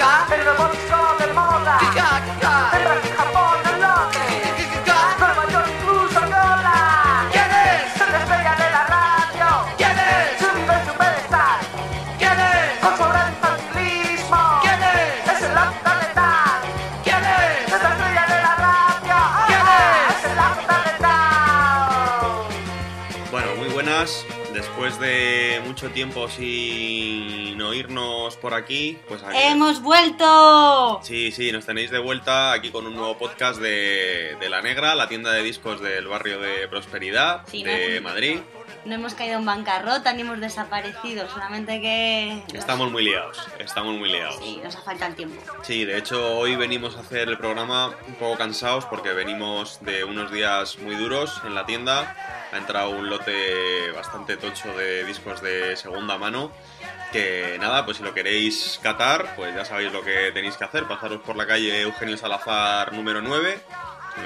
Kika, kika, el nuevo mucho tiempo sin oírnos por aquí, pues aquí- ¡Hemos vuelto! Sí, sí, nos tenéis de vuelta aquí con un nuevo podcast de, de La Negra, la tienda de discos del barrio de Prosperidad Sí, de ¿no? Madrid. No hemos caído en bancarrota ni hemos desaparecido, solamente que... Estamos muy liados, estamos muy liados. Sí, nos ha faltado el tiempo. Sí, de hecho hoy venimos a hacer el programa un poco cansados porque venimos de unos días muy duros en la tienda. Ha entrado un lote bastante tocho de discos de segunda mano. Que nada, pues si lo queréis catar, pues ya sabéis lo que tenéis que hacer. Pasaros por la calle Eugenio Salazar número 9.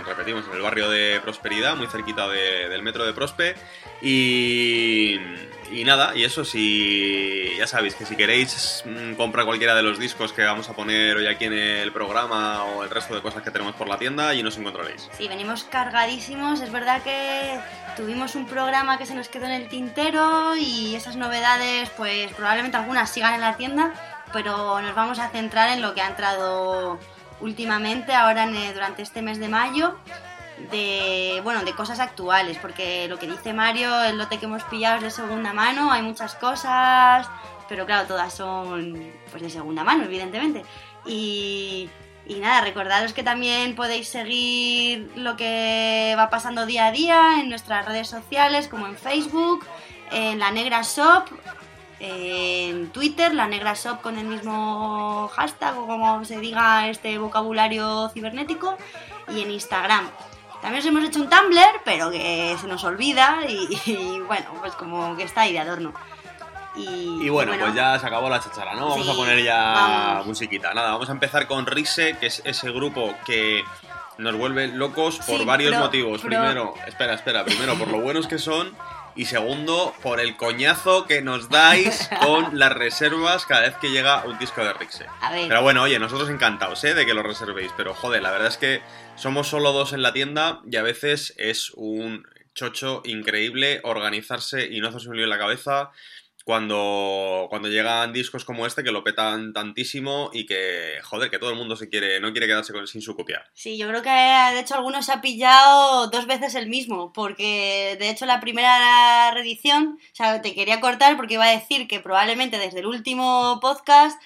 Repetimos, en el barrio de Prosperidad, muy cerquita de- del metro de Prospe. Y, y nada, y eso si ya sabéis que si queréis mm, comprar cualquiera de los discos que vamos a poner hoy aquí en el programa o el resto de cosas que tenemos por la tienda y nos encontraréis. Sí, venimos cargadísimos. Es verdad que tuvimos un programa que se nos quedó en el tintero y esas novedades, pues probablemente algunas sigan en la tienda, pero nos vamos a centrar en lo que ha entrado últimamente, ahora durante este mes de mayo, de bueno de cosas actuales, porque lo que dice Mario, el lote que hemos pillado es de segunda mano, hay muchas cosas, pero claro, todas son pues de segunda mano, evidentemente. Y, y nada, recordaros que también podéis seguir lo que va pasando día a día en nuestras redes sociales, como en Facebook, en la Negra Shop, en Twitter, la Negra Shop con el mismo hashtag o como se diga este vocabulario cibernético, y en Instagram. También os hemos hecho un Tumblr, pero que se nos olvida y, y bueno, pues como que está ahí de adorno. Y, Y bueno, pues ya se acabó la chachara, ¿no? Vamos Sí, a poner ya vamos. musiquita. Nada, vamos a empezar con Rise, que es ese grupo que nos vuelve locos por Sí, varios motivos. Primero, espera, espera, primero por lo buenos que son y segundo por el coñazo que nos dais con las reservas cada vez que llega un disco de Rise. A ver, Pero bueno, oye, nosotros encantados, ¿eh? De que lo reservéis. Pero joder, la verdad es que somos solo dos en la tienda y a veces es un chocho increíble organizarse y no hacerse un lío en la cabeza cuando, cuando llegan discos como este que lo petan tantísimo y que, joder, que todo el mundo se quiere, no quiere quedarse con, sin su copia. Sí, yo creo que de hecho algunos se ha pillado dos veces el mismo, porque de hecho la primera reedición, o sea, te quería cortar porque iba a decir que probablemente desde el último podcast...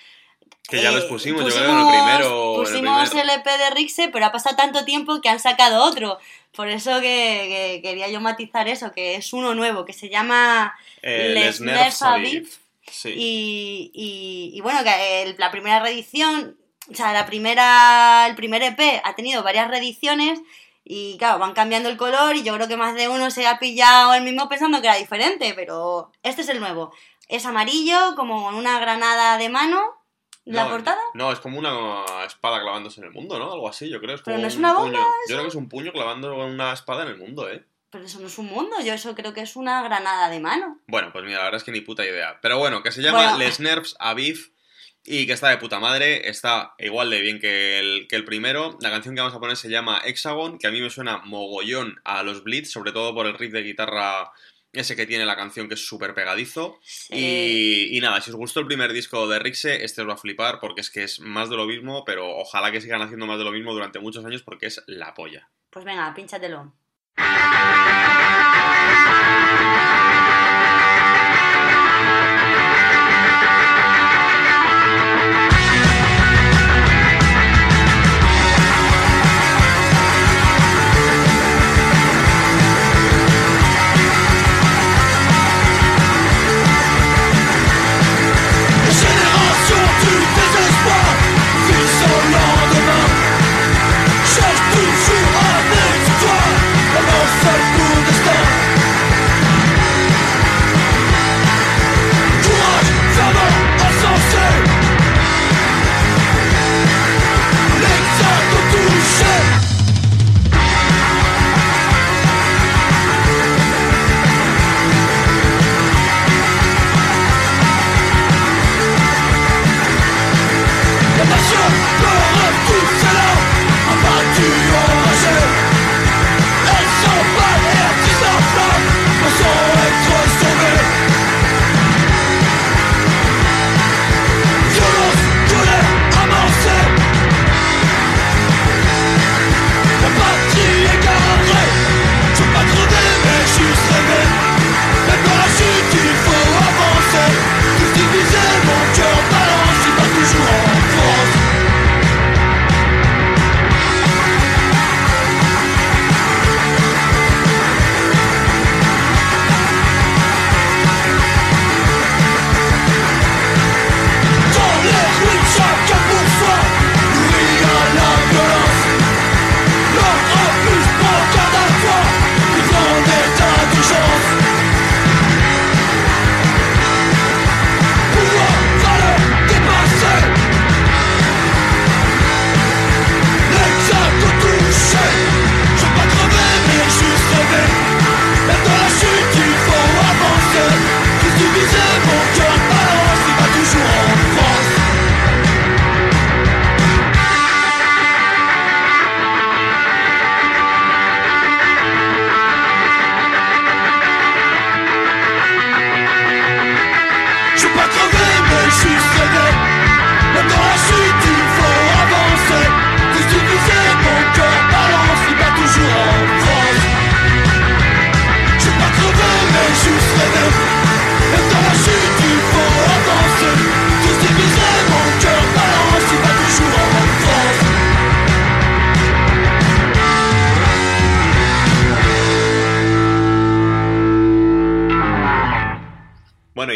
Que ya eh, los pusimos, yo creo, en el primero. en el Pusimos el EP de Rixe, pero ha pasado tanto tiempo que han sacado otro. Por eso que, que quería yo matizar eso, que es uno nuevo, que se llama Eh, Les Nerfs. Sí. Y, y- y bueno, que el- la primera reedición, o sea, la primera, el primer EP ha tenido varias reediciones y claro, van cambiando el color y yo creo que más de uno se ha pillado el mismo pensando que era diferente, pero este es el nuevo. Es amarillo, como con una granada de mano, la No, portada. No, es como una espada clavándose en el mundo, ¿no? Algo así, yo creo. Es Pero como no es un una bomba, puño. Yo creo que es un puño clavando una espada en el mundo, ¿eh? Pero eso no es un mundo, yo eso creo que es una granada de mano. Bueno, pues mira, la verdad es que ni puta idea. Pero bueno, que se llama Bueno. Les Nerfs Aviv y que está de puta madre. Está igual de bien que el, que el primero. La canción que vamos a poner se llama Hexagon, que a mí me suena mogollón a los Blitz, sobre todo por el riff de guitarra ese que tiene la canción que es súper pegadizo. Y, y nada, si os gustó el primer disco de Rixe, este os va a flipar porque es que es más de lo mismo, pero ojalá que sigan haciendo más de lo mismo durante muchos años porque es la polla. Pues venga, pínchatelo.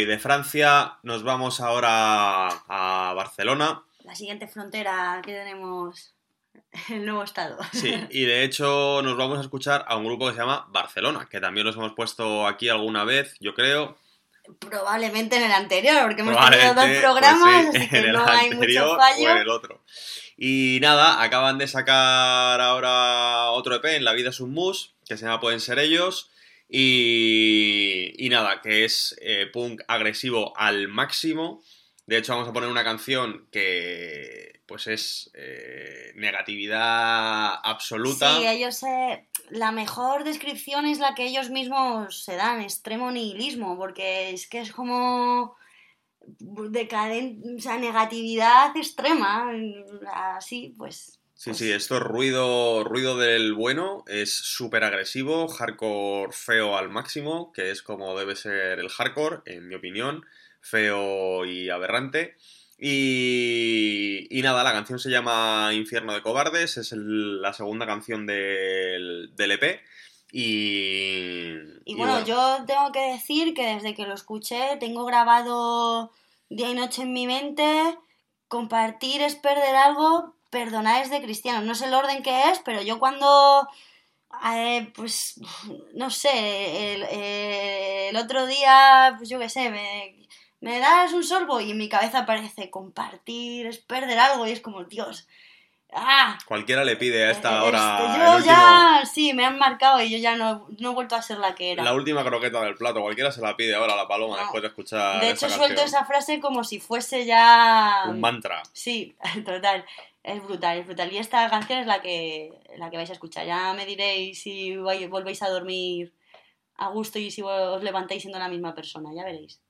Y de Francia nos vamos ahora a Barcelona. La siguiente frontera que tenemos, el nuevo estado. Sí, y de hecho nos vamos a escuchar a un grupo que se llama Barcelona, que también los hemos puesto aquí alguna vez, yo creo. Probablemente en el anterior, porque hemos tenido dos Probablemente, programas, pues sí, así que en el no hay mucho o fallo. en el otro. Y nada, acaban de sacar ahora otro EP en La vida es un mus, que se llama Pueden ser ellos. Y, y nada, que es eh, punk agresivo al máximo. De hecho, vamos a poner una canción que pues es eh, negatividad absoluta. Sí, ellos eh, la mejor descripción es la que ellos mismos se dan, extremo nihilismo, porque es que es como decadente, o sea, negatividad extrema, así pues. Sí, pues, sí, esto es ruido, ruido del bueno, es súper agresivo, hardcore feo al máximo, que es como debe ser el hardcore, en mi opinión, feo y aberrante. Y, y nada, la canción se llama Infierno de Cobardes, es el- la segunda canción del, del EP. Y, Y bueno, yo tengo que decir que desde que lo escuché tengo grabado día y noche en mi mente, compartir es perder algo, perdonar es de cristianos. No sé el orden que es, pero yo cuando, eh, pues, no sé, el, eh, el otro día, pues yo qué sé, me, me das un sorbo y en mi cabeza aparece compartir es perder algo y es como, Dios. ¡Ah! Cualquiera le pide a esta Este, hora yo el último- ya, sí, me han marcado y yo ya no, no he vuelto a ser la que era. la última croqueta del plato. Cualquiera se la pide ahora a la paloma No. después de escuchar De hecho, suelto canción. esa frase como si fuese ya. Un mantra. Sí, total. Es brutal, es brutal. Y esta canción es la que, la que vais a escuchar. Ya me diréis si vai- volvéis a dormir a gusto y si os levantáis siendo la misma persona. Ya veréis.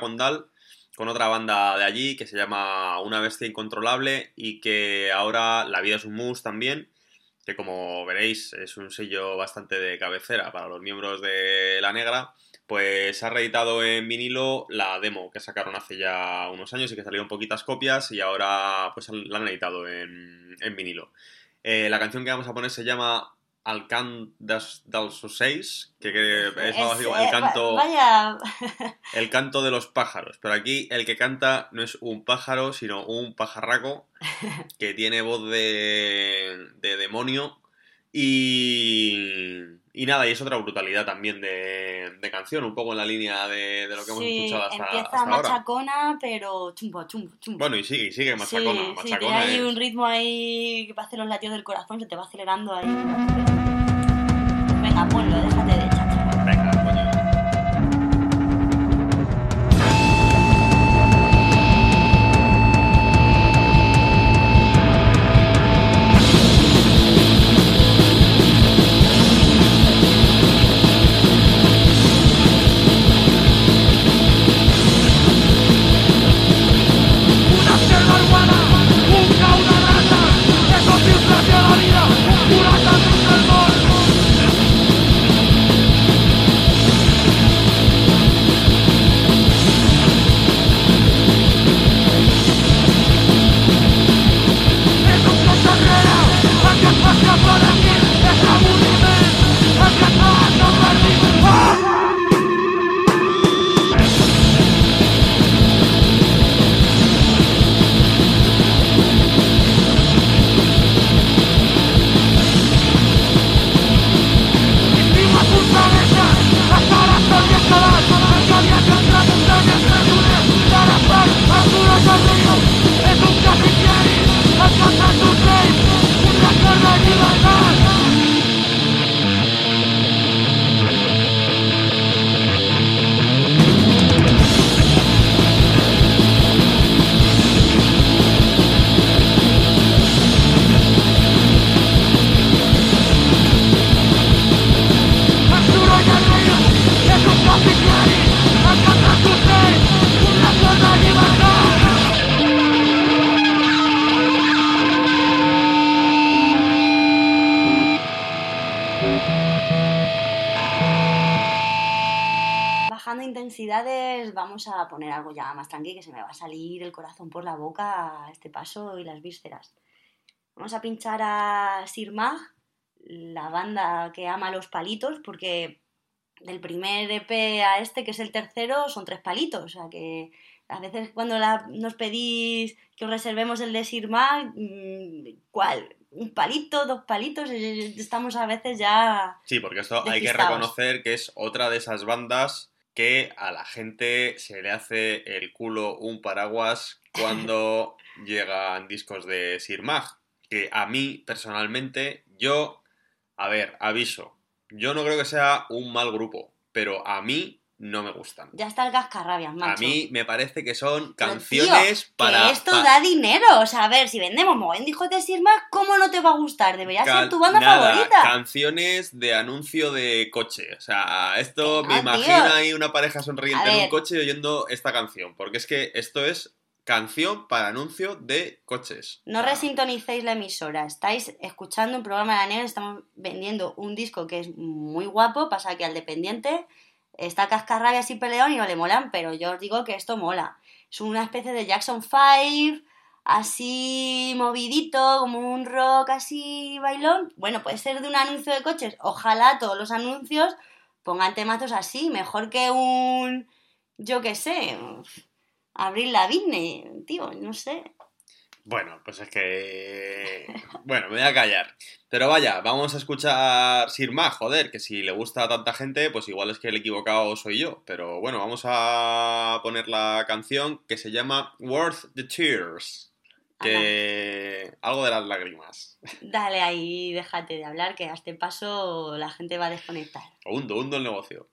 Condal con otra banda de allí que se llama Una Bestia Incontrolable y que ahora La Vida es un Mus también, que como veréis es un sello bastante de cabecera para los miembros de La Negra, pues ha reeditado en vinilo la demo que sacaron hace ya unos años y que salieron poquitas copias y ahora pues la han editado en, vinilo. Eh, la canción que vamos a poner se llama Al cant dels, dels ocells, que, que es eh, el va- canto, Vaya. el canto de los pájaros. Pero aquí el que canta no es un pájaro, sino un pajarraco que tiene voz de, de demonio. Y, y nada, y es otra brutalidad también de, de canción, un poco en la línea de, de lo que hemos sí, escuchado hasta, empieza hasta ahora. machacona, pero chumbo, chumbo, chumbo. Bueno, y sigue, y sigue machacona. sí, sí, machacona tiene ahí es- un ritmo ahí que hace los latidos del corazón, se te va acelerando ahí. Venga, ponlo, déjate vamos a poner algo ya más tranquilo, que se me va a salir el corazón por la boca a este paso y las vísceras. Vamos a pinchar a Sir Mag, la banda que ama los palitos, porque del primer EP a este, que es el tercero, son tres palitos. O sea que a veces cuando la- nos pedís que os reservemos el de Sir Mag, mm, ¿cuál? ¿Un palito? ¿Dos palitos? Estamos a veces ya... Sí, porque esto hay que reconocer que es otra de esas bandas que a la gente se le hace el culo un paraguas cuando llegan discos de Sir Mag. Que a mí, personalmente, yo, a ver, aviso, yo no creo que sea un mal grupo, pero a mí no me gustan. Ya está el cascarrabias, macho. A mí me parece que son canciones tío, para... Que esto pa- da dinero. O sea, a ver, si vendemos de hijos de Sir Mag, ¿cómo no te va a gustar? Debería Cal- ser tu banda nada, favorita. Canciones de anuncio de coche. O sea, esto me no, imagino tío. ahí una pareja sonriente en un coche oyendo esta canción. Porque es que esto es canción para anuncio de coches. No resintonicéis la emisora. Estáis escuchando un programa de la negra. Estamos vendiendo un disco que es muy guapo. Pasa que al dependiente está cascarrabias y peleón y no le molan. Pero yo os digo que esto mola. Es una especie de Jackson 5. Así movidito, como un rock así bailón. Bueno, puede ser de un anuncio de coches. Ojalá todos los anuncios pongan temazos así. Mejor que un. Yo qué sé. Abril Lavigne, tío, no sé. Bueno, pues es que... Bueno, me voy a callar. Pero vaya, vamos a escuchar Sir Mag, joder, que si le gusta a tanta gente, pues igual es que el equivocado soy yo. Pero bueno, vamos a poner la canción que se llama Worth the Tears. Que... Algo de las lágrimas. Dale ahí, déjate de hablar, que a este paso la gente va a desconectar. Hundo, hundo el negocio.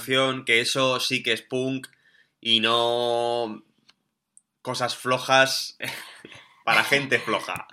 Canción que eso sí que es punk y no cosas flojas para gente floja.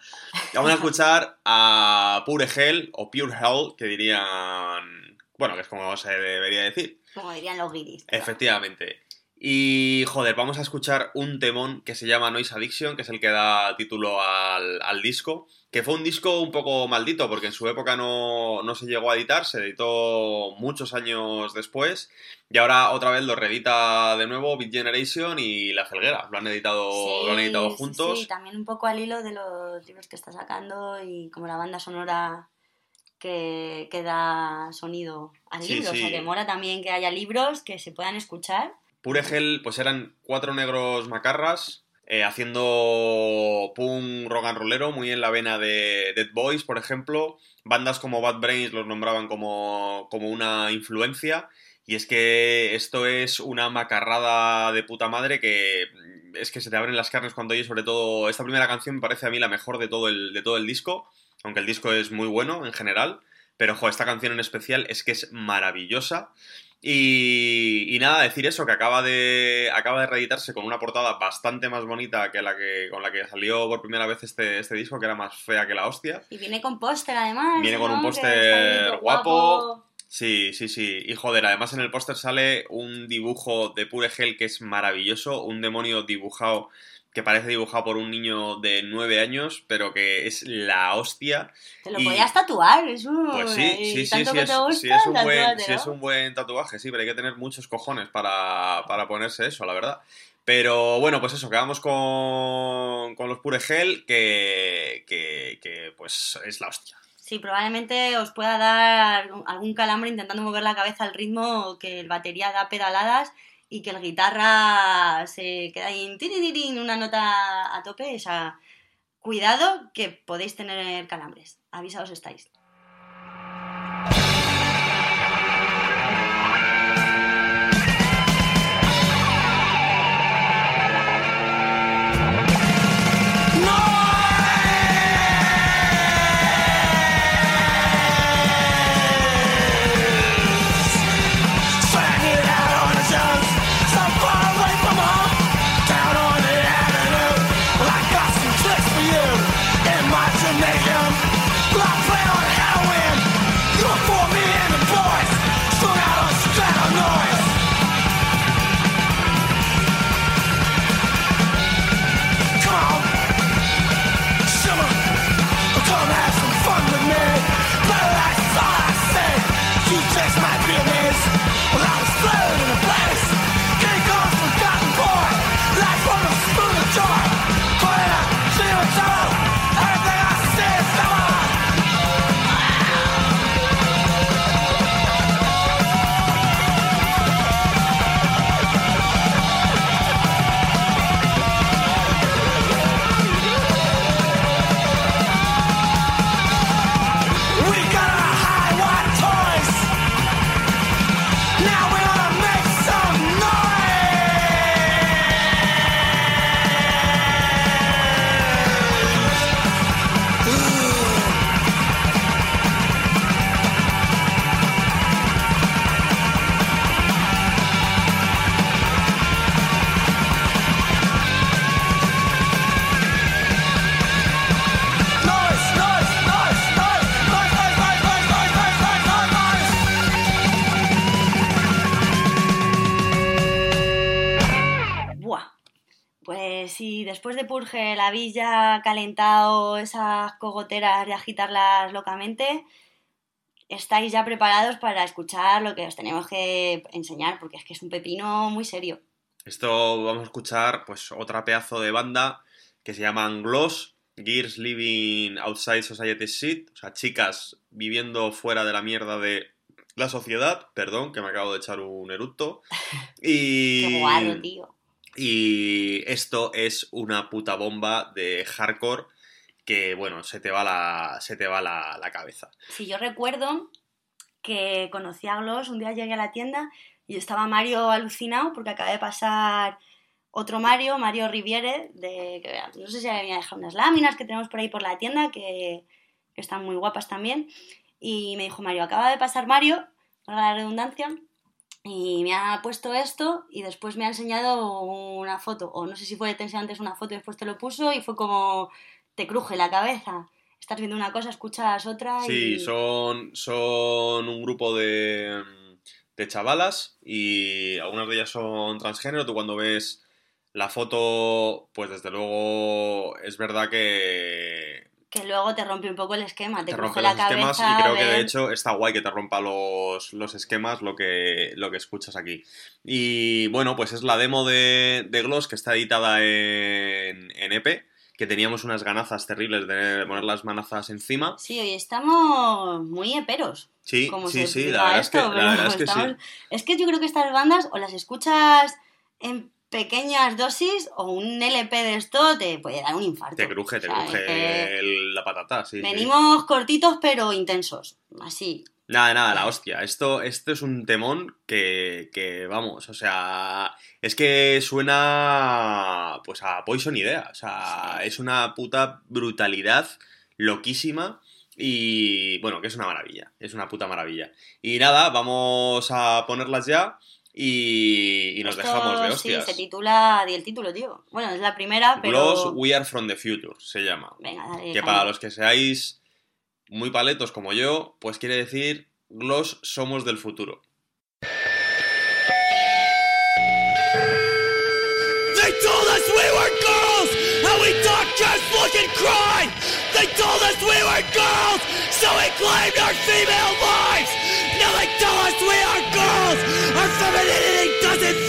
Vamos a escuchar a Pure Hell o Pure Hell, que dirían... Bueno, que es como se debería decir. Como dirían los guiris. Efectivamente. Y joder, vamos a escuchar un temón que se llama Noise Addiction, que es el que da título al, al disco, que fue un disco un poco maldito, porque en su época no, no se llegó a editar, se editó muchos años después, y ahora otra vez lo reedita de nuevo Beat Generation y La Felguera, lo han editado, lo han editado sí, juntos. Sí, también un poco al hilo de los libros que está sacando y como la banda sonora que, que da sonido al Sí, libro. O sea, que mola también que haya libros que se puedan escuchar. Pure Hell, pues eran cuatro negros macarras eh, haciendo punk rock and rollero, muy en la vena de Dead Boys, por ejemplo. Bandas como Bad Brains los nombraban como, como una influencia. Y es que esto es una macarrada de puta madre que mm, es que se te abren las carnes cuando oyes, sobre todo esta primera canción me parece a mí la mejor de todo el, de todo el disco, aunque el disco es muy bueno en general. Pero, jo, esta canción en especial es que es maravillosa. Y, y nada, decir eso, que acaba de, acaba de reeditarse con una portada bastante más bonita que la que con la que salió por primera vez este, este disco, que era más fea que la hostia. Y viene con póster además. Viene con ¿no? un póster guapo. Sí, sí, sí. Y joder, además en el póster sale un dibujo de Pure Hell que es maravilloso, un demonio dibujado que parece dibujado por un niño de nueve años, pero que es la hostia. Te lo Y- podías tatuar, es un... Pues sí, sí, sí, sí, es, gusta, sí es un buen, sí es un buen tatuaje, sí, pero hay que tener muchos cojones para, para ponerse eso, la verdad. Pero bueno, pues eso, quedamos con, con los Pure Hell, que, que, que pues es la hostia. Sí, probablemente os pueda dar algún calambre intentando mover la cabeza al ritmo que el batería da pedaladas y que el guitarra se queda ahí en una nota a tope. O sea, cuidado que podéis tener calambres. Avisados estáis. Pues si después de Purge la habéis ya calentado esas cogoteras de agitarlas locamente, estáis ya preparados para escuchar lo que os tenemos que enseñar, porque es que es un pepino muy serio. Esto vamos a escuchar pues otra pedazo de banda que se llaman Gloss, Gears Living Outside Society Shit, o sea, chicas viviendo fuera de la mierda de la sociedad, perdón, que me acabo de echar un eructo. Y... Qué tío. Y esto es una puta bomba de hardcore que, bueno, se te va la, se te va la, la cabeza. Sí, yo recuerdo que conocí a Gloss, un día llegué a la tienda y estaba Mario alucinado porque acaba de pasar otro Mario, Mario Riviere, de, que no sé si había dejado unas láminas que tenemos por ahí por la tienda, que, que están muy guapas también. Y me dijo Mario, acaba de pasar Mario para la redundancia, y me ha puesto esto y después me ha enseñado una foto, o no sé si fue, te enseñó antes una foto y después te lo puso y fue como, te cruje la cabeza. Estás viendo una cosa, escuchas otra Sí, y... son, son un grupo de, de chavalas y algunas de ellas son transgénero. Tú cuando ves la foto, pues desde luego es verdad que Que luego te rompe un poco el esquema, te, te rompe la los esquemas cabeza. y creo que de hecho está guay que te rompa los, los esquemas lo que, lo que escuchas aquí. Y bueno, pues es la demo de, de Gloss que está editada en, en EP, que teníamos unas ganazas terribles de poner las manazas encima. Sí, hoy estamos muy eperos. Sí, como sí, se sí, la verdad, es que, esto, la verdad es que sí. estamos- Es que yo creo que estas bandas o las escuchas en pequeñas dosis o un LP de esto te puede dar un infarto. Te cruje, te O sea, cruje que el- la patata, sí. sí. Venimos cortitos pero intensos, así. Nada, nada, la hostia. Esto, esto es un temón que, que, vamos, o sea, es que suena pues a Poison Idea. O sea, Sí. es una puta brutalidad loquísima y bueno, que es una maravilla, es una puta maravilla. Y nada, vamos a ponerlas ya y, y nos Esto, dejamos de Sí, hostias. se titula, di el título, tío. Bueno, es la primera, pero... Gloss We Are From The Future se llama. Venga, dale. Que para los que seáis muy paletos como yo, pues quiere decir Gloss somos del futuro. They told us we were girls, and we don't just look and cry. They told us we were girls, so we claimed our female lives. Now they tell us we are girls, our femininity doesn't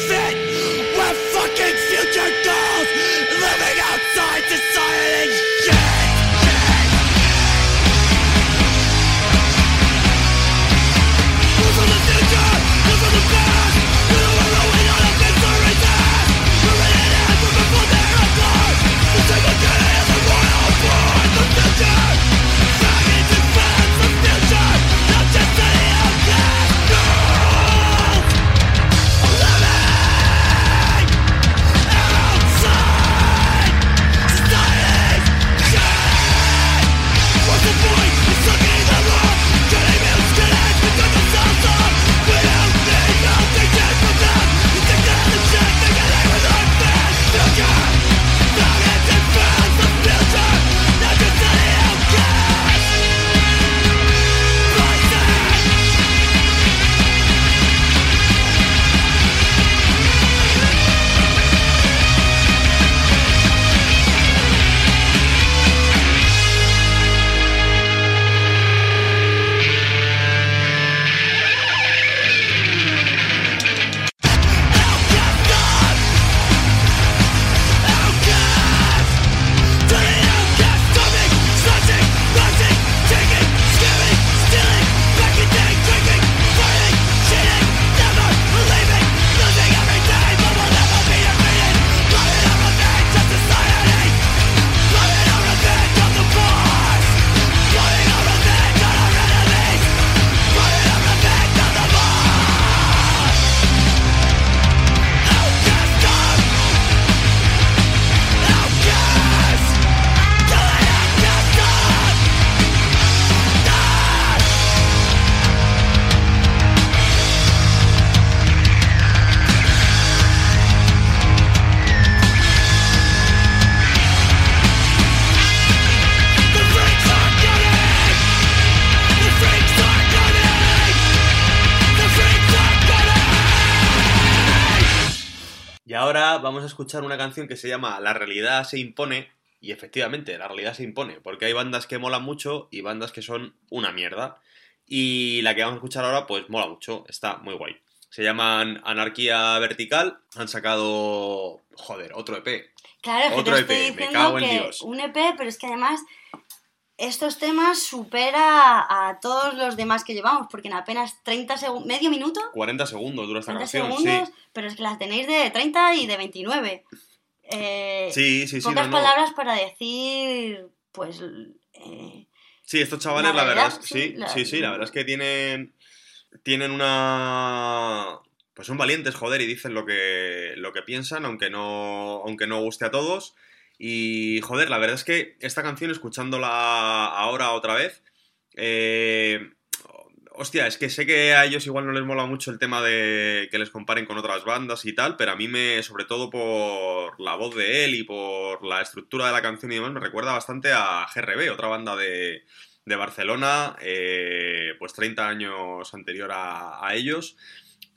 escuchar una canción que se llama La realidad se impone. Y efectivamente, la realidad se impone. Porque hay bandas que molan mucho y bandas que son una mierda. Y la que vamos a escuchar ahora, pues mola mucho. Está muy guay. Se llaman Anarquía Vertical. Han sacado. Joder, otro E EP. Claro, Otro EP, me diciendo cago en Dios. un EP, pero es que además estos temas supera a todos los demás que llevamos, porque en apenas 30 segundos, medio minuto, 40 segundos dura esta 30 canción. segundos, Sí. pero es que las tenéis de 30 y de 29. Eh, Sí, sí, sí. pocas no, no. palabras para decir, pues, eh, Sí, estos chavales, La la verdad, sí, sí, la- sí, sí, la verdad es que tienen, tienen una, pues son valientes, joder, y dicen lo que, lo que piensan, aunque no, aunque no guste a todos. Y, joder, la verdad es que esta canción, escuchándola ahora otra vez, eh, hostia, es que sé que a ellos igual no les mola mucho el tema de que les comparen con otras bandas y tal, pero a mí me, sobre todo por la voz de él y por la estructura de la canción y demás, me recuerda bastante a GRB, otra banda de, de Barcelona, eh, pues 30 años anterior a, a ellos.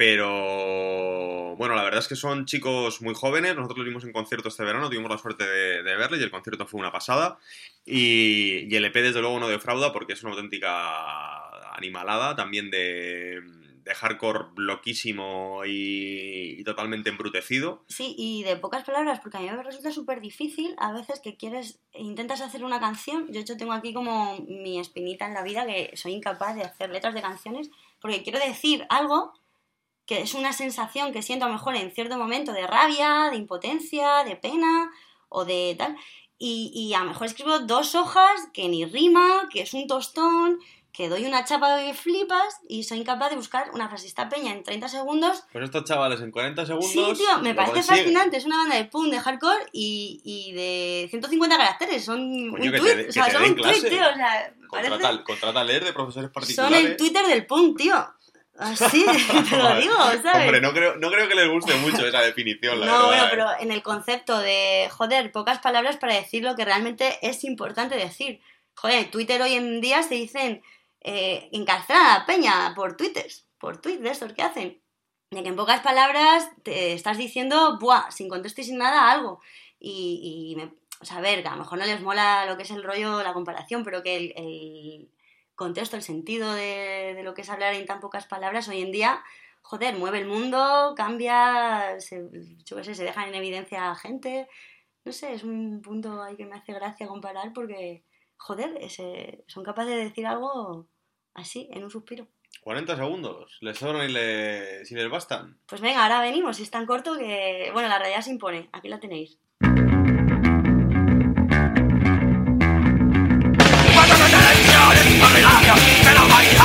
Pero bueno, la verdad es que son chicos muy jóvenes. Nosotros los vimos en concierto este verano, tuvimos la suerte de, de verles y el concierto fue una pasada. Y, y el EP desde luego no defrauda porque es una auténtica animalada también de, de hardcore bloquísimo y, y totalmente embrutecido. Sí, y de pocas palabras, porque a mí me resulta súper difícil a veces que quieres, intentas hacer una canción. Yo, de hecho, tengo aquí como mi espinita en la vida que soy incapaz de hacer letras de canciones porque quiero decir algo que es una sensación que siento a lo mejor en cierto momento de rabia, de impotencia, de pena o de tal. Y, y a lo mejor escribo dos hojas que ni rima, que es un tostón, que doy una chapa que flipas y soy incapaz de buscar una frase. Esta peña en 30 segundos Pues estos chavales en 40 segundos. Sí, tío, me parece consiguen. fascinante. Es una banda de punk, de hardcore y, y de 150 caracteres. Son Coño, un tweet. o sea, son un tweet, tío. O sea, parece- Contrata, contrata a leer de profesores son particulares. el Twitter del punk, tío. Así, te lo digo, ¿sabes? Hombre, no creo, no creo que les guste mucho esa definición, la no, verdad. bueno, ¿eh? pero en el concepto de, joder, pocas palabras para decir lo que realmente es importante decir. Joder, en Twitter hoy en día se dicen eh, encarcelar a la peña por tweets, por tweets de estos que hacen. De que en pocas palabras te estás diciendo, buah, sin contexto y sin nada, algo. Y, y me, o sea, a ver, que a lo mejor no les mola lo que es el rollo, la comparación, pero que el, el contexto, el sentido de, de lo que es hablar en tan pocas palabras hoy en día joder, mueve el mundo, cambia, se, yo qué sé, se dejan en evidencia a gente. No sé, es un punto ahí que me hace gracia comparar porque, joder, ese- son capaces de decir algo así, en un suspiro. 40 segundos. Les sobran y les, si les bastan. Pues venga, ahora venimos, es tan corto que, bueno, la realidad se impone, aquí la tenéis. Cuando no te lesiones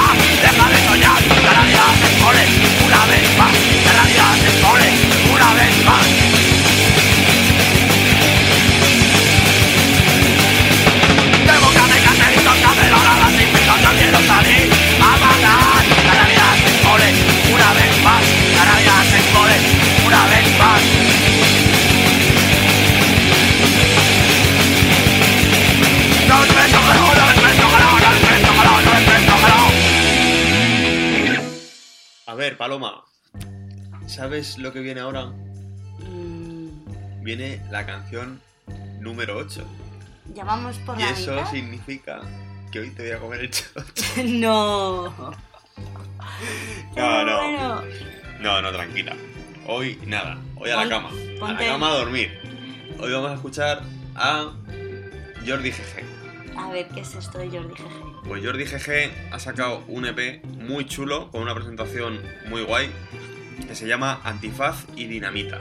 ver, Paloma. ¿Sabes lo que viene ahora? Mm, Viene la canción número 8. ya vamos por Y la eso mitad. significa que hoy te voy a comer el chocho. no. No, no. Bueno, No, no, tranquila. Hoy nada. Hoy a la cama. A ponte- la cama a dormir. Hoy vamos a escuchar a Jordi GG. a ver, ¿qué es esto de Jordi GG? Pues Jordi GG ha sacado un EP muy chulo, con una presentación muy guay, que se llama Antifaz y Dinamita.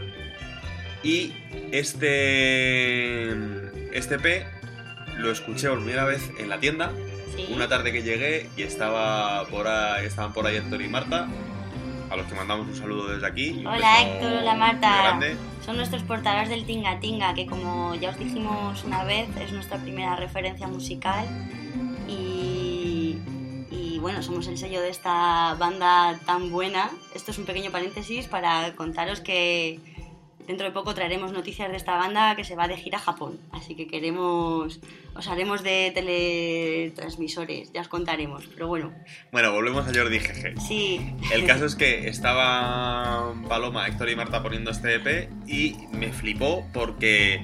Y este, este EP lo escuché por primera vez en la tienda, Sí. una tarde que llegué y estaba por ahí, estaban por ahí Héctor y Marta, a los que mandamos un saludo desde aquí. Hola Héctor, hola Marta. Son nuestros portadores del Tinga Tinga, que como ya os dijimos una vez, es nuestra primera referencia musical. Y bueno, somos el sello de esta banda tan buena. Esto es un pequeño paréntesis para contaros que dentro de poco traeremos noticias de esta banda que se va de gira a Japón. Así que queremos, os haremos de teletransmisores, ya os contaremos. Pero bueno, Bueno, volvemos a Jordi GG. sí, El caso es que estaba Paloma, Héctor y Marta poniendo este EP y me flipó porque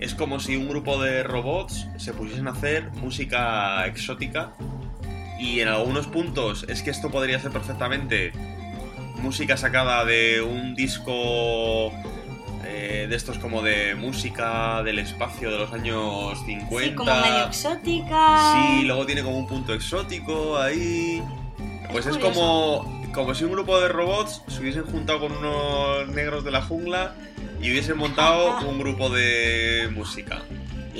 es como si un grupo de robots se pusiesen a hacer música exótica y en algunos puntos es que esto podría ser perfectamente música sacada de un disco eh, de estos como de música del espacio de los años 50. sí, como medio exótica. Sí, luego tiene como un punto exótico ahí. Pues es curioso. como, como si un grupo de robots se hubiesen juntado con unos negros de la jungla y hubiesen montado un grupo de música.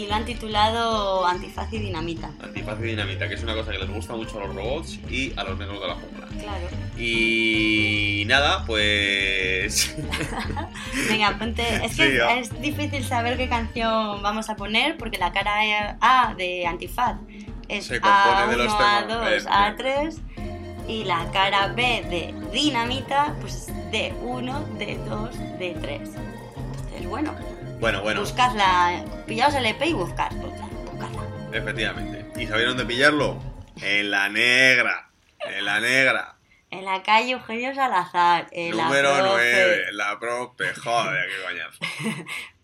Y lo han titulado Antifaz y Dinamita. Antifaz y dinamita, que es una cosa que les gusta mucho a los robots y a los negros de la jungla. Claro. Y nada, pues. Venga, ponte. Es que Sí, es difícil saber qué canción vamos a poner porque la cara A de Antifaz es Se compone de A1, los A2, temas. Eh, A3 Y la cara B de dinamita, pues de 1, de 2, de 3. Entonces, bueno, Bueno, bueno, buscadla, pillaos el EP y buscad, buscad, buscadla. efectivamente. ¿Y sabéis dónde pillarlo? En la negra. En la negra. En la calle Eugenio Salazar, en la Número profe. 9. La prope. Joder, qué coñazo.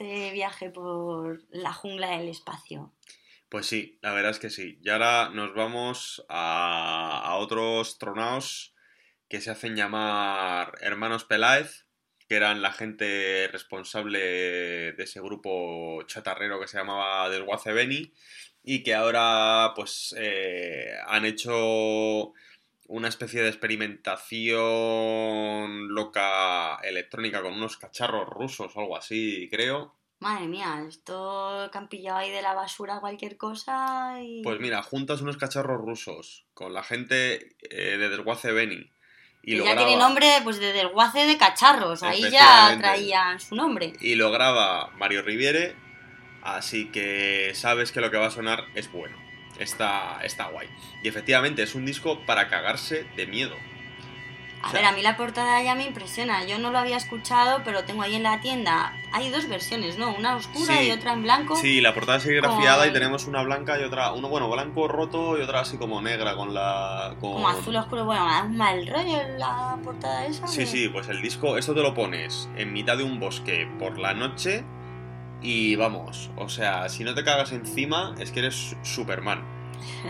Este viaje por la jungla del espacio. Pues sí, la verdad es que sí. Y ahora nos vamos a, otros tronaos que se hacen llamar Hermanos Peláez, que eran la gente responsable de ese grupo chatarrero que se llamaba Desguace Beni y que ahora pues eh, han hecho una especie de experimentación loca electrónica con unos cacharros rusos o algo así, creo. Madre mía, esto que han pillado ahí de la basura cualquier cosa y... Pues mira, juntas unos cacharros rusos con la gente eh, de Desguace Beni y lo ya graba, tiene nombre pues de desguace de cacharros, ahí ya traían su nombre. y lo graba Mario Riviere, así que sabes que lo que va a sonar es bueno. Está, está guay. Y efectivamente es un disco para cagarse de miedo. A O sea- ver, a mí la portada ya me impresiona. Yo no lo había escuchado, pero tengo ahí en la tienda. Hay dos versiones, ¿no? Una oscura Sí. y otra en blanco. Sí, la portada es serigrafiada y Con- tenemos una blanca y otra, uno bueno, blanco roto y otra así como negra con la con Como azul oscuro. Bueno, me da un mal rollo la portada esa. Sí, sí, pues el disco, esto te lo pones en mitad de un bosque por la noche y vamos, o sea, si no te cagas encima es que eres Superman.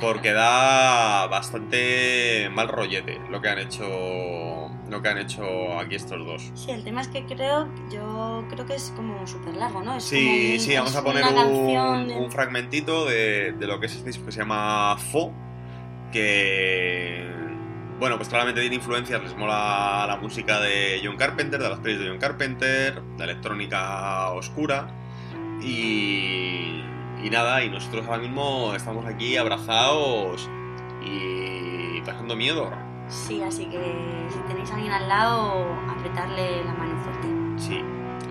Porque da bastante mal rollete lo que han hecho lo que han hecho aquí estos dos. Sí, el tema es que creo, yo creo que es como súper largo, ¿no? Es Sí, como sí, vamos a poner un, de- fragmentito de, de lo que es este disco que se llama Fo, que... Bueno, pues claramente tiene influencias, les mola la música de John Carpenter, de las pelis de John Carpenter, la electrónica oscura y, y nada, y nosotros ahora mismo estamos aquí abrazados y pasando miedo. Sí, así que si tenéis a alguien al lado, apretarle la mano fuerte. Sí,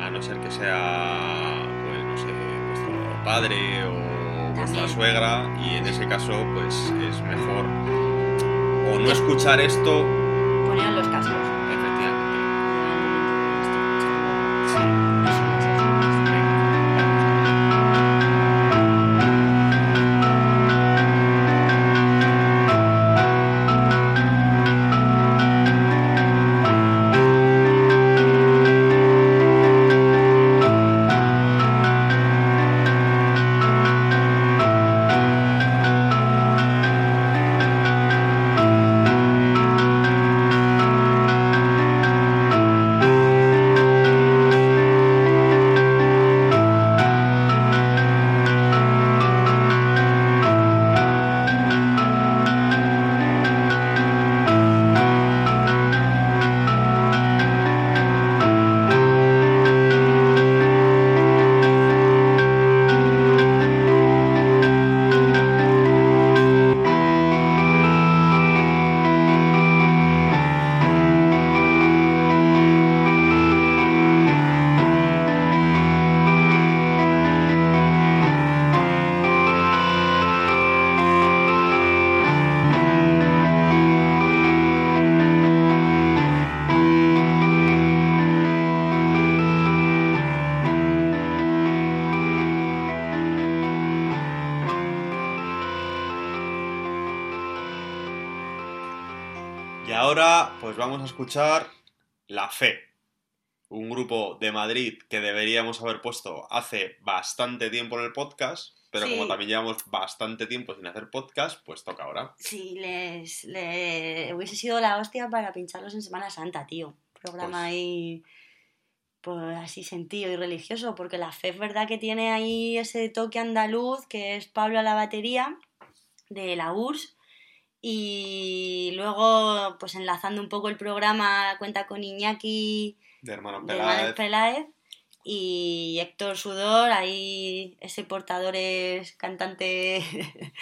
a no ser que sea, pues no sé, vuestro padre o vuestra suegra, y en ese caso, pues es mejor o no escuchar esto, Poneros los cascos. efectivamente. Sí. Vamos a escuchar La Fe, un grupo de Madrid que deberíamos haber puesto hace bastante tiempo en el podcast, pero Sí. como también llevamos bastante tiempo sin hacer podcast, pues toca ahora. Sí, les, le hubiese sido la hostia para pincharlos en Semana Santa, tío. Programa Pues- ahí, pues así sentido y religioso, porque la fe es verdad que tiene ahí ese toque andaluz, que es Pablo a la batería, de la URSS, y luego, pues enlazando un poco el programa, cuenta con Iñaki De Hermanos de Hermanos Peláez. Peláez y Héctor Sudor, ahí ese portador es cantante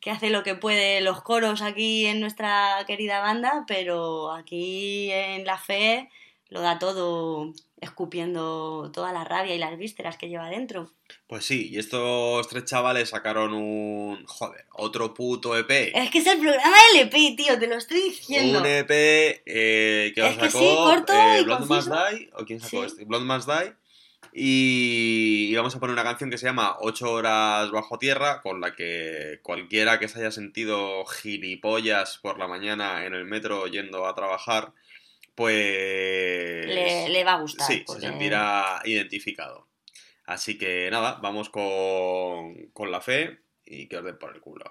que hace lo que puede los coros aquí en nuestra querida banda, pero aquí en La Fe lo da todo escupiendo toda la rabia y las vísceras que lleva dentro. Pues sí, y estos tres chavales sacaron un... Joder, otro puto EP. Es que es el programa del EP, tío, te lo estoy diciendo. Un EP eh, que Es que sacó sí, corto eh, y Blood Must. Die, o quién sacó Sí. este, Blood Must Die. Y, y vamos a poner una canción que se llama 8 horas bajo tierra, con la que cualquiera que se haya sentido gilipollas por la mañana en el metro yendo a trabajar, pues... Le, le va a gustar. Sí, porque- se sentirá identificado. Así que nada, vamos con, con la fe y que os den por el culo.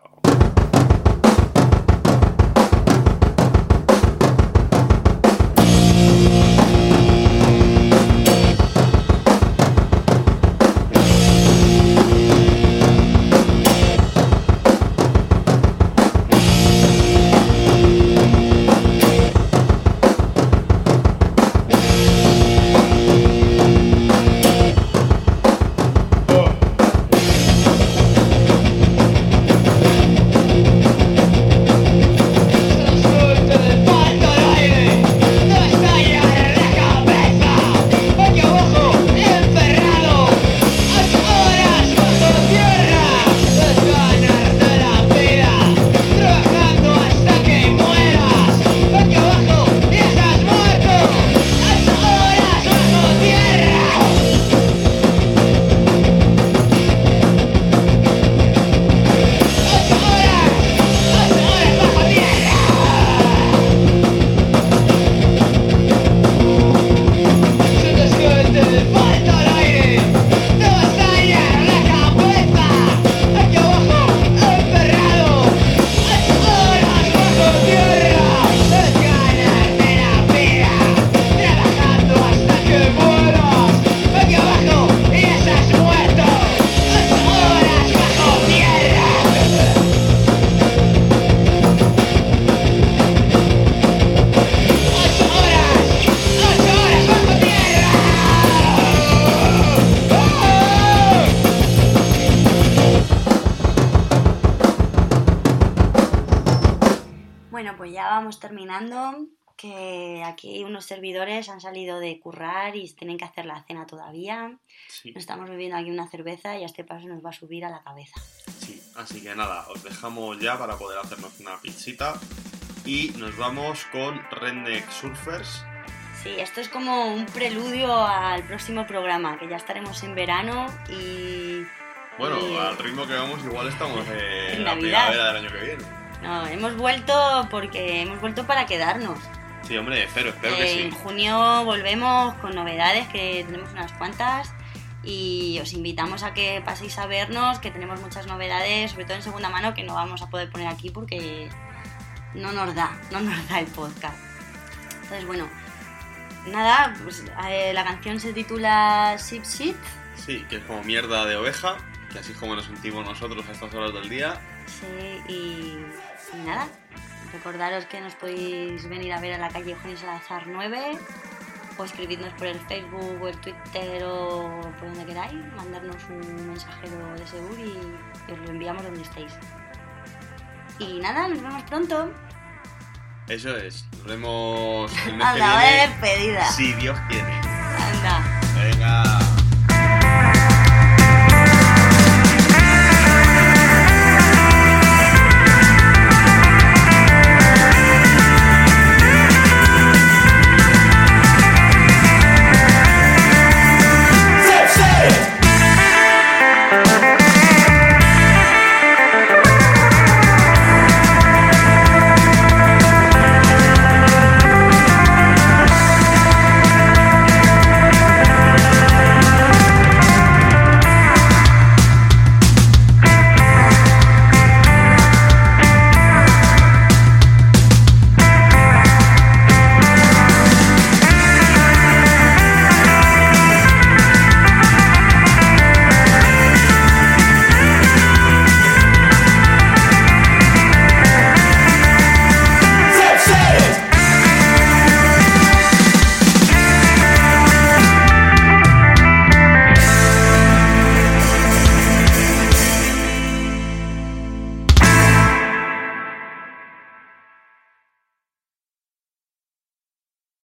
Terminando. Que aquí unos servidores han salido de currar y tienen que hacer la cena todavía. Sí. Nos estamos bebiendo aquí una cerveza y a este paso nos va a subir a la cabeza. Sí, así que nada, os dejamos ya para poder hacernos una pizzita. Y nos vamos con Redneck Surfers. Sí, esto es como un preludio al próximo programa, que ya estaremos en verano y... Bueno, y- al ritmo que vamos, igual estamos en En la Navidad. primavera del año que viene. No, hemos vuelto porque hemos vuelto para quedarnos. Sí, hombre, espero, espero que en sí. junio volvemos con novedades, que tenemos unas cuantas. Y os invitamos a que paséis a vernos, que tenemos muchas novedades, sobre todo en segunda mano, que no vamos a poder poner aquí porque no nos da, no nos da el podcast. Entonces, bueno, nada, pues, eh, la canción se titula Ship Shit. Sí, que es como mierda de oveja, que así es como nos sentimos nosotros a estas horas del día. Sí, y, y nada, recordaros que nos podéis venir a ver a la calle Eugenio Salazar 9 o escribidnos por el Facebook o el Twitter o por donde queráis, mandarnos un mensajero de Segur y, y os lo enviamos donde estéis. Y nada, nos vemos pronto. Eso es, nos vemos el mes A que la hora de viene. despedida. Si Dios quiere. Anda. Venga.